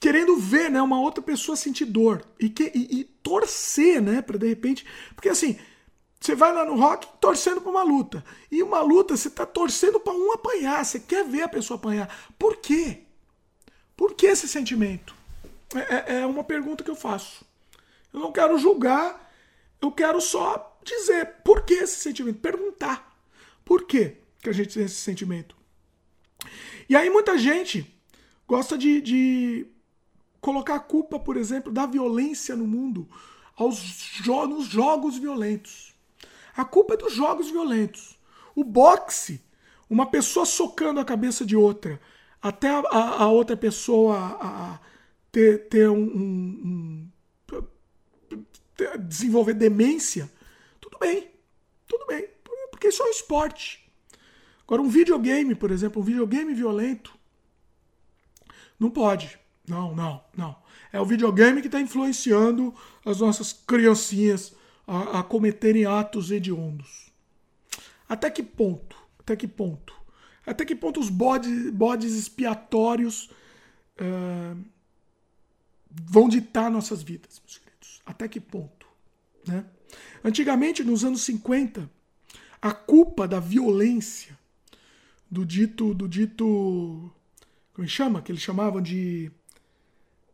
querendo ver, né, uma outra pessoa sentir dor e, que, e, e torcer, né, para de repente, porque assim, você vai lá no rock torcendo para uma luta. E uma luta você está torcendo para um apanhar. Você quer ver a pessoa apanhar. Por quê? Por que esse sentimento? É, é, é uma pergunta que eu faço. Eu não quero julgar, eu quero só dizer por que esse sentimento. Perguntar. Por que, que a gente tem esse sentimento? E aí muita gente gosta de, de colocar a culpa, por exemplo, da violência no mundo aos jo nos jogos violentos. A culpa é dos jogos violentos. O boxe, uma pessoa socando a cabeça de outra, até a, a, a outra pessoa a, ter, ter um, um, um ter, desenvolver demência, tudo bem, tudo bem, porque isso é um esporte. Agora, um videogame, por exemplo, um videogame violento, não pode. Não, não, não. É o videogame que está influenciando as nossas criancinhas a, a, cometerem atos hediondos. Até que ponto? Até que ponto? Até que ponto os bodes, bodes expiatórios uh, vão ditar nossas vidas, meus queridos? Até que ponto? Né? Antigamente, nos anos 50, a culpa da violência do dito, do dito, como é chama? Que eles chamavam de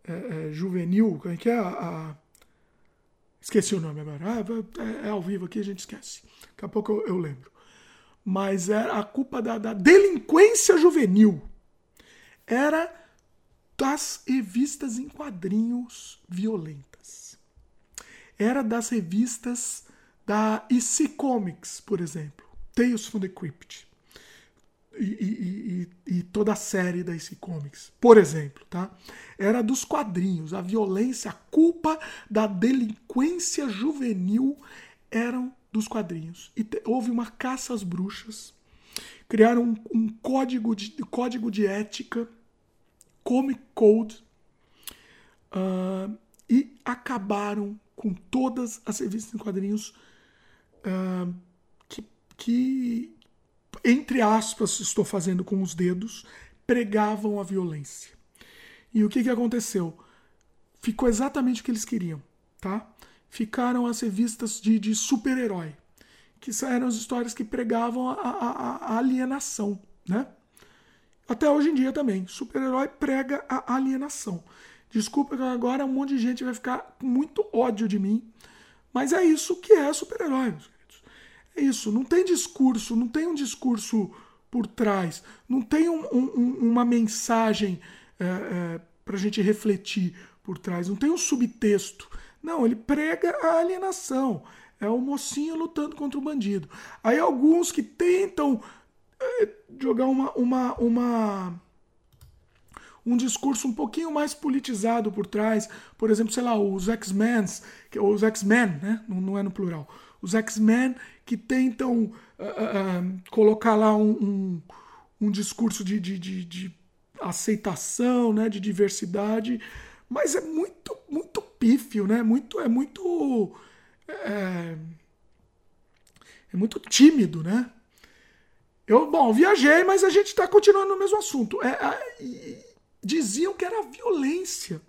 é, é, juvenil, como é que é? A, a, esqueci o nome agora. Ah, é, é, ao vivo aqui, a gente esquece. Daqui a pouco eu, eu lembro. Mas era a culpa da, da delinquência juvenil. Era das revistas em quadrinhos violentas. Era das revistas da EC Comics, por exemplo. Tales from the Crypt e, e, toda a série da DC Comics, por exemplo, tá? Era dos quadrinhos. A violência, a culpa da delinquência juvenil eram dos quadrinhos. E te, houve uma caça às bruxas. Criaram um, um código, de, código de ética, Comic Code, uh, e acabaram com todas as revistas em quadrinhos uh, que, que entre aspas, estou fazendo com os dedos, pregavam a violência. E o que, que aconteceu? Ficou exatamente o que eles queriam, tá? Ficaram as revistas de, de super-herói, que eram as histórias que pregavam a, a, a alienação, né? Até hoje em dia também. Super-herói prega a alienação. Desculpa que agora um monte de gente vai ficar com muito ódio de mim, mas é isso que é super-herói. É isso, não tem discurso, não tem um discurso por trás, não tem um, um, uma mensagem é, é, para a gente refletir por trás, não tem um subtexto. Não, ele prega a alienação. É o mocinho lutando contra o bandido. Aí alguns que tentam é, jogar uma, uma, uma um discurso um pouquinho mais politizado por trás, por exemplo, sei lá, os X-Men, os X-Men, né? Não, não é no plural os X-Men que tentam uh, uh, colocar lá um, um, um discurso de, de, de, de, aceitação, né, de diversidade, mas é muito muito pífio, né? Muito é muito é, é muito tímido, né? Eu, bom, viajei, mas a gente está continuando no mesmo assunto. É, é, diziam que era a violência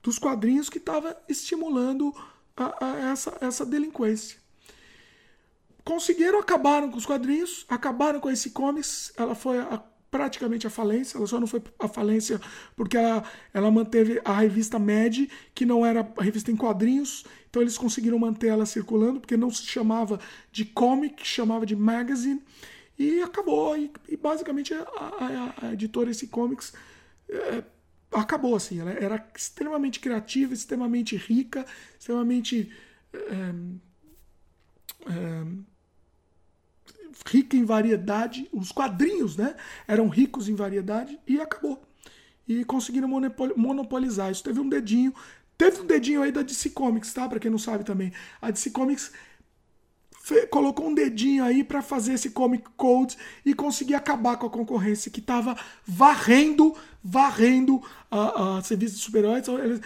dos quadrinhos que estava estimulando a, a essa, essa delinquência. Conseguiram, acabaram com os quadrinhos, acabaram com esse comics. Ela foi a, praticamente a falência. Ela só não foi a falência porque ela, ela manteve a revista Mad, que não era revista em quadrinhos. Então eles conseguiram manter ela circulando, porque não se chamava de comic, chamava de magazine. E acabou. E, e basicamente a, a, a, editora esse comics é, acabou assim. Ela era extremamente criativa, extremamente rica, extremamente é, é, rica em variedade. Os quadrinhos, né, eram ricos em variedade e acabou. E conseguiram monopolizar. Isso teve um dedinho. Teve um dedinho aí da DC Comics, tá? Para quem não sabe também. A DC Comics colocou um dedinho aí para fazer esse Comic Code e conseguir acabar com a concorrência que estava varrendo, varrendo a, a serviço de super-heróis. Então, eles,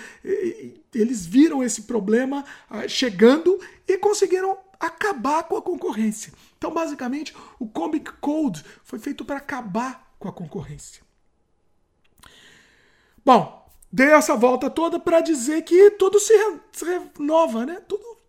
eles viram esse problema uh, chegando e conseguiram acabar com a concorrência. Então, basicamente, o Comic Code foi feito para acabar com a concorrência. Bom, dei essa volta toda para dizer que tudo se, renova, né?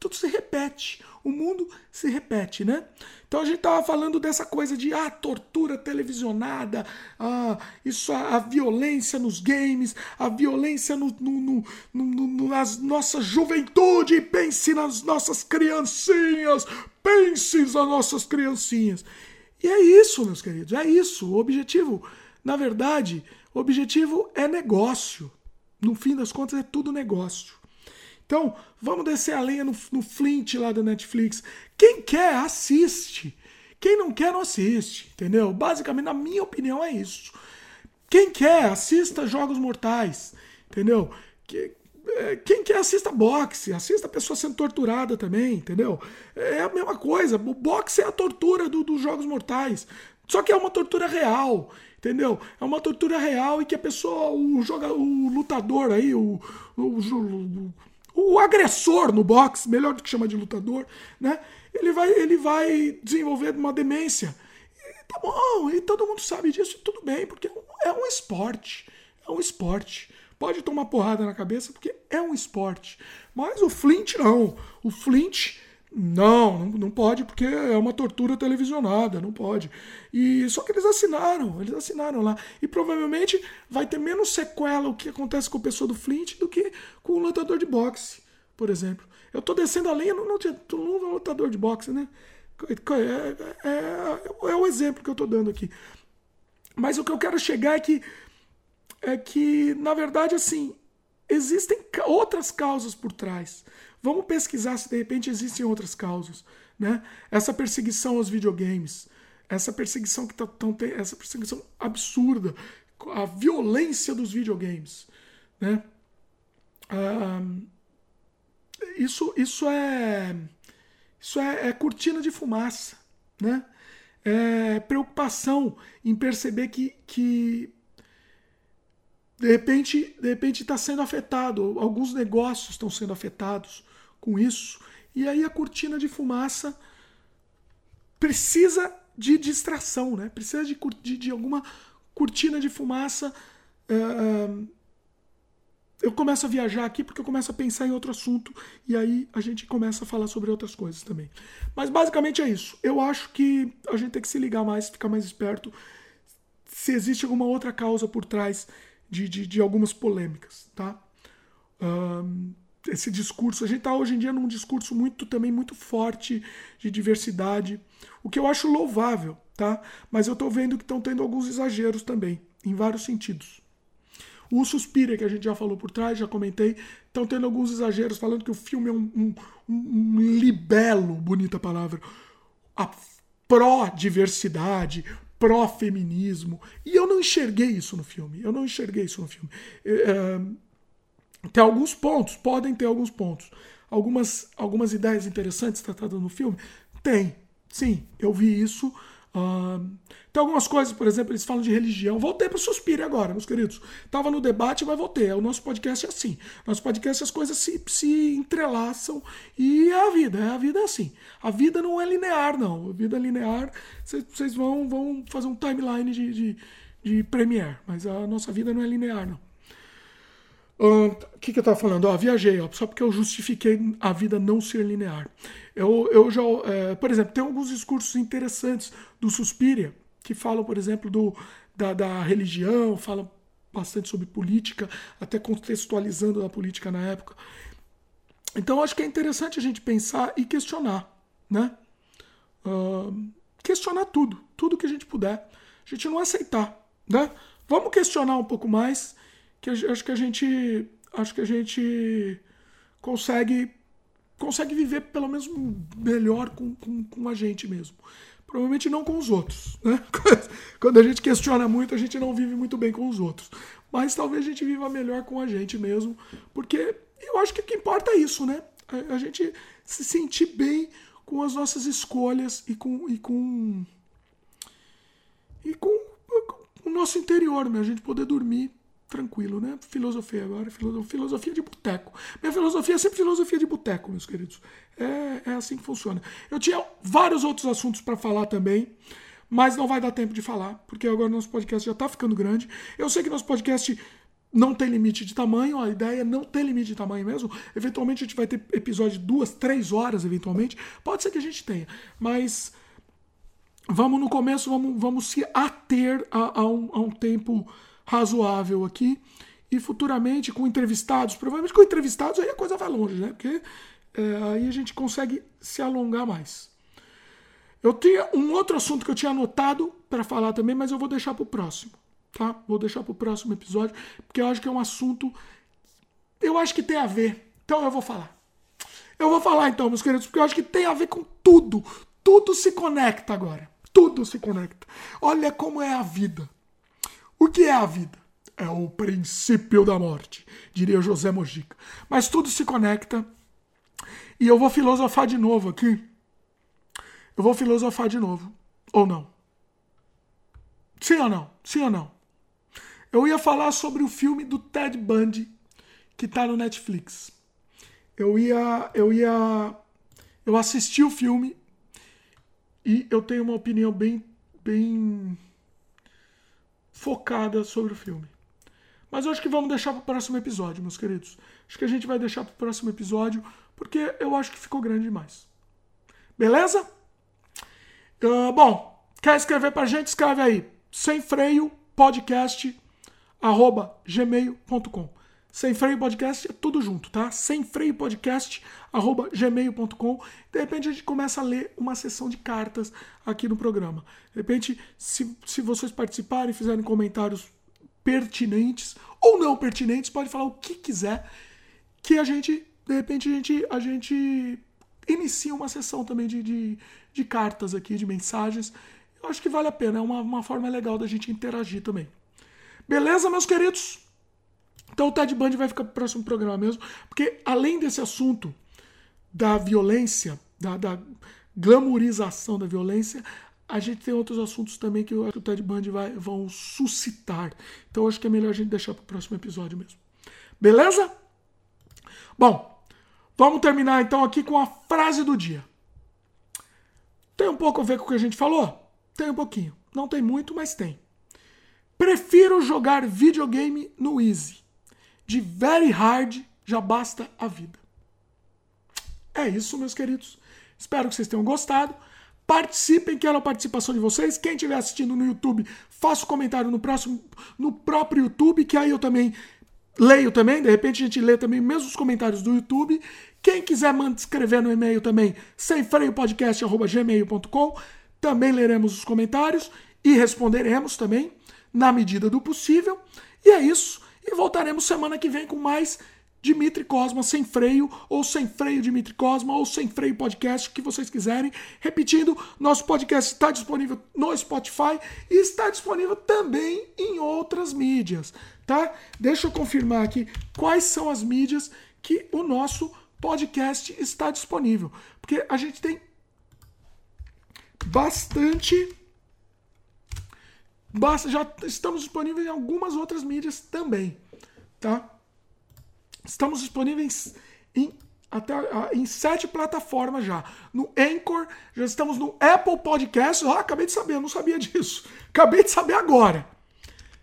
Tudo, se repete o mundo se repete, né? Então a gente estava falando dessa coisa de ah, tortura televisionada, ah, isso, a, a violência nos games, a violência no, no, no, no, nas nossa juventude, pense nas nossas criancinhas, pense nas nossas criancinhas. E é isso, meus queridos, é isso. O objetivo, na verdade, o objetivo é negócio. No fim das contas, é tudo negócio. Então, vamos descer a lenha no, no Flint lá da Netflix. Quem quer, assiste. Quem não quer, não assiste. Entendeu? Basicamente, na minha opinião, é isso. Quem quer, assista Jogos Mortais. Entendeu? É, quem quer, assista boxe. Assista a pessoa sendo torturada também. Entendeu? É a mesma coisa. O boxe é a tortura do, dos Jogos Mortais. Só que é uma tortura real, entendeu? É uma tortura real e que a pessoa, o, joga, o lutador aí, o, o, o, o agressor no boxe, melhor do que chamar de lutador, né? Ele vai, ele vai desenvolver uma demência. E tá bom, e todo mundo sabe disso, e tudo bem, porque é um esporte. É um esporte. Pode tomar porrada na cabeça, porque é um esporte. Mas o Flint não. O Flint não, não, pode porque é uma tortura televisionada, não pode. E só que eles assinaram, eles assinaram lá. E provavelmente vai ter menos sequela o que acontece com a pessoa do Flint do que com o lutador de boxe, por exemplo. Eu tô descendo a linha, não, não, não é lutador de boxe, né? É, é, é, é o exemplo que eu tô dando aqui. Mas o que eu quero chegar é que, é que na verdade, assim, existem outras causas por trás. Vamos pesquisar se de repente existem outras causas, né? Essa perseguição aos videogames, essa perseguição que tá tão essa perseguição absurda, a violência dos videogames, né? Ah, isso, isso é isso é, é, cortina de fumaça, né? É preocupação em perceber que, que de repente de repente está sendo afetado, alguns negócios estão sendo afetados, com isso. E aí a cortina de fumaça precisa de distração, né? Precisa de, de, de alguma cortina de fumaça. Uh, eu começo a viajar aqui porque eu começo a pensar em outro assunto e aí a gente começa a falar sobre outras coisas também. Mas basicamente é isso. Eu acho que a gente tem que se ligar mais, ficar mais esperto se existe alguma outra causa por trás de, de, de algumas polêmicas, tá? Um, esse discurso. A gente está hoje em dia num discurso muito também muito forte de diversidade, o que eu acho louvável, tá? Mas eu estou vendo que estão tendo alguns exageros também, em vários sentidos. O Suspira, que a gente já falou por trás, já comentei, estão tendo alguns exageros, falando que o filme é um, um, um libelo, bonita palavra, a pró-diversidade, pró-feminismo. E eu não enxerguei isso no filme. Eu não enxerguei isso no filme. É, tem alguns pontos, podem ter alguns pontos. Algumas, algumas ideias interessantes tratadas no filme? Tem, sim, eu vi isso. Uh, tem algumas coisas, por exemplo, eles falam de religião. Voltei para o Suspiro agora, meus queridos. Tava no debate, mas voltei. O nosso podcast é assim. Nosso podcast as coisas se, se entrelaçam e é a vida. É a vida é assim. A vida não é linear, não. A vida é linear, vocês vão, vão fazer um timeline de, de, de Premiere, mas a nossa vida não é linear, não. O que, que eu estava falando? Ó, viajei, ó, só porque eu justifiquei a vida não ser linear. Eu, eu já, é, por exemplo, tem alguns discursos interessantes do Suspiria que falam, por exemplo, do, da, da religião, falam bastante sobre política, até contextualizando a política na época. Então, acho que é interessante a gente pensar e questionar, né? Uh, questionar tudo, tudo que a gente puder. A gente não aceitar, né? Vamos questionar um pouco mais que acho que a gente acho que a gente consegue consegue viver pelo menos melhor com, com, com a gente mesmo. Provavelmente não com os outros. Né? Quando a gente questiona muito, a gente não vive muito bem com os outros. Mas talvez a gente viva melhor com a gente mesmo. Porque eu acho que o que importa é isso, né? A, a gente se sentir bem com as nossas escolhas e com. E com, e com, com o nosso interior, né? A gente poder dormir tranquilo, né? Filosofia agora, filosofia de boteco. Minha filosofia é sempre filosofia de boteco, meus queridos. É, é assim que funciona. Eu tinha vários outros assuntos para falar também, mas não vai dar tempo de falar, porque agora nosso podcast já está ficando grande. Eu sei que nosso podcast não tem limite de tamanho, a ideia é não ter limite de tamanho mesmo. Eventualmente a gente vai ter episódio de duas, três horas, eventualmente. Pode ser que a gente tenha, mas vamos no começo, vamos, vamos se ater a, a, um, a um tempo razoável aqui. E futuramente com entrevistados, provavelmente com entrevistados aí a coisa vai longe, né? Porque é, aí a gente consegue se alongar mais. Eu tinha um outro assunto que eu tinha anotado para falar também, mas eu vou deixar para o próximo, tá? Vou deixar para o próximo episódio, porque eu acho que é um assunto. Eu acho que tem a ver. Então eu vou falar. Eu vou falar então, meus queridos, porque eu acho que tem a ver com tudo. Tudo se conecta agora. Tudo se conecta. Olha como é a vida. O que é a vida? É o princípio da morte, diria José Mojica. Mas tudo se conecta. E eu vou filosofar de novo aqui. Eu vou filosofar de novo. Ou não? Sim ou não? Sim ou não? Eu ia falar sobre o filme do Ted Bundy que tá no Netflix. Eu ia eu ia eu assisti o filme e eu tenho uma opinião bem bem focada sobre o filme. Mas eu acho que vamos deixar para o próximo episódio, meus queridos. Acho que a gente vai deixar para o próximo episódio, porque eu acho que ficou grande demais. Beleza? Uh, bom, quer escrever para a gente? Escreve aí. Sem freio podcast arroba gmail.com. Sem freio podcast é tudo junto, tá? Sem freio podcast arroba gmail.com. De repente a gente começa a ler uma sessão de cartas aqui no programa. De repente, se, se vocês participarem e fizerem comentários pertinentes ou não pertinentes, pode falar o que quiser, que a gente, de repente, a gente, a gente inicia uma sessão também de, de, de cartas aqui, de mensagens. Eu acho que vale a pena, é uma, uma forma legal da gente interagir também. Beleza, meus queridos? Então o Ted Bundy vai ficar pro próximo programa mesmo, porque além desse assunto da violência, da, da glamourização da violência, a gente tem outros assuntos também que o Ted Bundy vai, vão suscitar. Então acho que é melhor a gente deixar para o próximo episódio mesmo. Beleza? Bom, vamos terminar então aqui com a frase do dia. Tem um pouco a ver com o que a gente falou? Tem um pouquinho. Não tem muito, mas tem. Prefiro jogar videogame no Easy. De very hard já basta a vida. É isso, meus queridos. Espero que vocês tenham gostado. Participem, quero a participação de vocês. Quem estiver assistindo no YouTube, faça o um comentário no próximo, no próprio YouTube, que aí eu também leio também. De repente a gente lê também mesmo os comentários do YouTube. Quem quiser manda escrever no e-mail também, semfreiopodcast.gmail.com. Também leremos os comentários e responderemos também, na medida do possível. E é isso. E voltaremos semana que vem com mais Dimitri Cosma sem freio, ou sem freio Dimitri Cosma, ou sem freio podcast, o que vocês quiserem. Repetindo, nosso podcast está disponível no Spotify e está disponível também em outras mídias, tá? Deixa eu confirmar aqui quais são as mídias que o nosso podcast está disponível, porque a gente tem bastante basta já estamos disponíveis em algumas outras mídias também, tá? Estamos disponíveis em até em sete plataformas já. No Anchor, já estamos no Apple Podcast. Ah, acabei de saber, não sabia disso. Acabei de saber agora.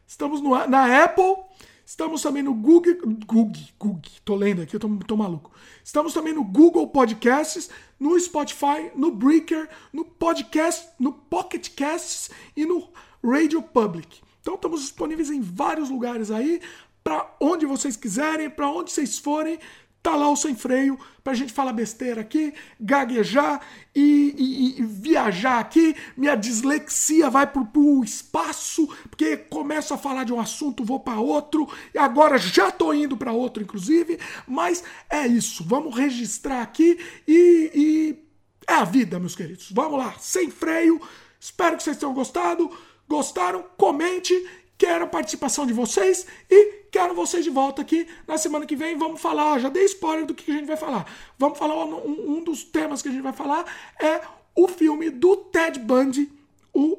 Estamos no, na Apple, estamos também no Google. Google, Google, tô lendo aqui, eu tô, tô maluco. Estamos também no Google Podcasts, no Spotify, no Breaker, no Podcast, no Pocket Casts e no Radio Public. Então estamos disponíveis em vários lugares aí para onde vocês quiserem, para onde vocês forem, tá lá o sem freio pra gente falar besteira aqui, gaguejar e, e, e viajar aqui. Minha dislexia vai pro, pro espaço, porque começo a falar de um assunto, vou para outro, e agora já tô indo para outro, inclusive. Mas é isso, vamos registrar aqui e, e é a vida, meus queridos. Vamos lá, sem freio. Espero que vocês tenham gostado. Gostaram? Comente. Quero a participação de vocês e Quero vocês de volta aqui na semana que vem. Vamos falar, já dei spoiler do que a gente vai falar. Vamos falar, um, um dos temas que a gente vai falar é o filme do Ted Bundy, o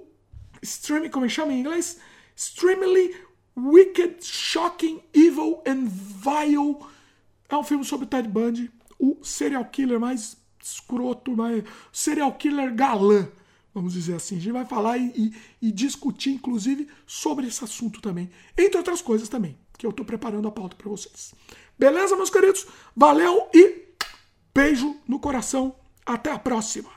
Streaming, como chama em inglês? Extremely Wicked, Shocking, Evil and Vile. É um filme sobre o Ted Bundy, o serial killer mais escroto, mais serial killer galã vamos dizer assim. A gente vai falar e, e, e, discutir, inclusive, sobre esse assunto também. Entre outras coisas também, que eu estou preparando a pauta para vocês. Beleza, meus queridos? Valeu e beijo no coração. Até a próxima.